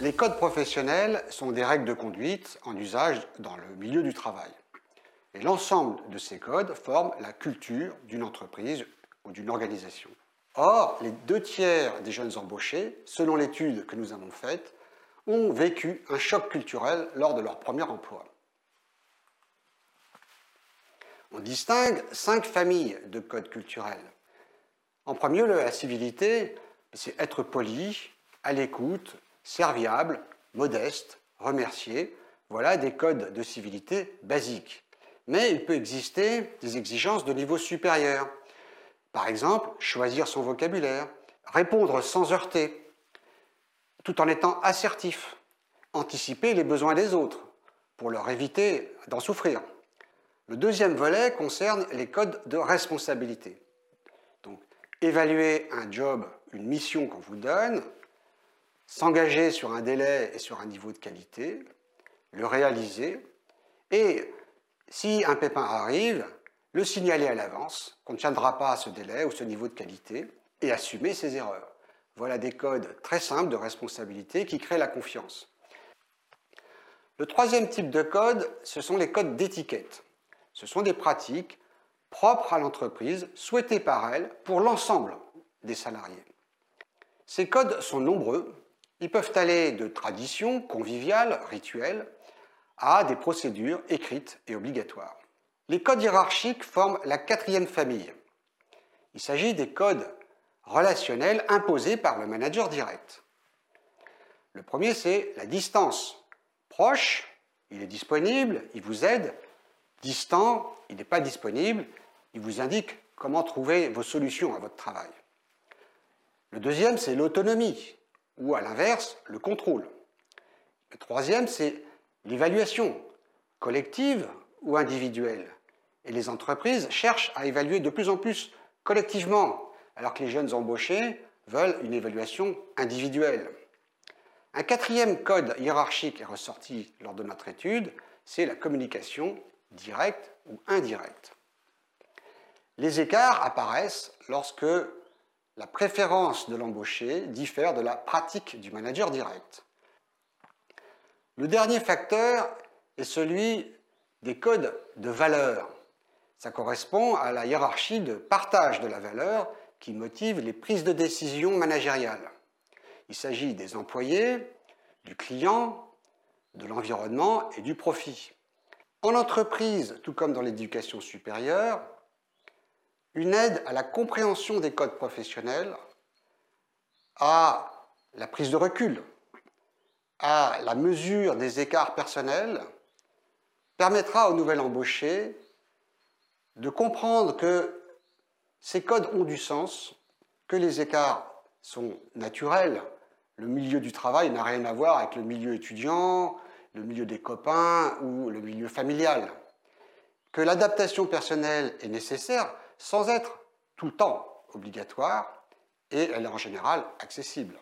Les codes professionnels sont des règles de conduite en usage dans le milieu du travail. Et l'ensemble de ces codes forment la culture d'une entreprise ou d'une organisation. Or, les deux tiers des jeunes embauchés, selon l'étude que nous avons faite, ont vécu un choc culturel lors de leur premier emploi. On distingue cinq familles de codes culturels. En premier lieu, la civilité, c'est être poli, à l'écoute, serviable, modeste, remercié. Voilà des codes de civilité basiques. Mais il peut exister des exigences de niveau supérieur. Par exemple, choisir son vocabulaire, répondre sans heurter, tout en étant assertif, anticiper les besoins des autres pour leur éviter d'en souffrir. Le deuxième volet concerne les codes de responsabilité. Donc, évaluer un job, une mission qu'on vous donne, s'engager sur un délai et sur un niveau de qualité, le réaliser, et si un pépin arrive, le signaler à l'avance qu'on ne tiendra pas à ce délai ou ce niveau de qualité, et assumer ses erreurs. Voilà des codes très simples de responsabilité qui créent la confiance. Le troisième type de code, ce sont les codes d'étiquette. Ce sont des pratiques propres à l'entreprise, souhaitées par elle pour l'ensemble des salariés. Ces codes sont nombreux. Ils peuvent aller de traditions conviviales, rituelles, à des procédures écrites et obligatoires. Les codes hiérarchiques forment la quatrième famille. Il s'agit des codes relationnels imposés par le manager direct. Le premier, c'est la distance. Proche, il est disponible, il vous aide. Distant, il n'est pas disponible, il vous indique comment trouver vos solutions à votre travail. Le deuxième, c'est l'autonomie, ou à l'inverse, le contrôle. Le troisième, c'est l'évaluation, collective ou individuelle. Et les entreprises cherchent à évaluer de plus en plus collectivement, alors que les jeunes embauchés veulent une évaluation individuelle. Un quatrième code hiérarchique est ressorti lors de notre étude, c'est la communication directe ou indirecte. Les écarts apparaissent lorsque la préférence de l'embauché diffère de la pratique du manager direct. Le dernier facteur est celui des codes de valeur. Ça correspond à la hiérarchie de partage de la valeur qui motive les prises de décision managériales. Il s'agit des employés, du client, de l'environnement et du profit. En entreprise, tout comme dans l'éducation supérieure, une aide à la compréhension des codes professionnels, à la prise de recul, à la mesure des écarts personnels, permettra au nouvel embauché de comprendre que ces codes ont du sens, que les écarts sont naturels. Le milieu du travail n'a rien à voir avec le milieu étudiant, le milieu des copains ou le milieu familial. Que l'adaptation personnelle est nécessaire sans être tout le temps obligatoire et elle est en général accessible.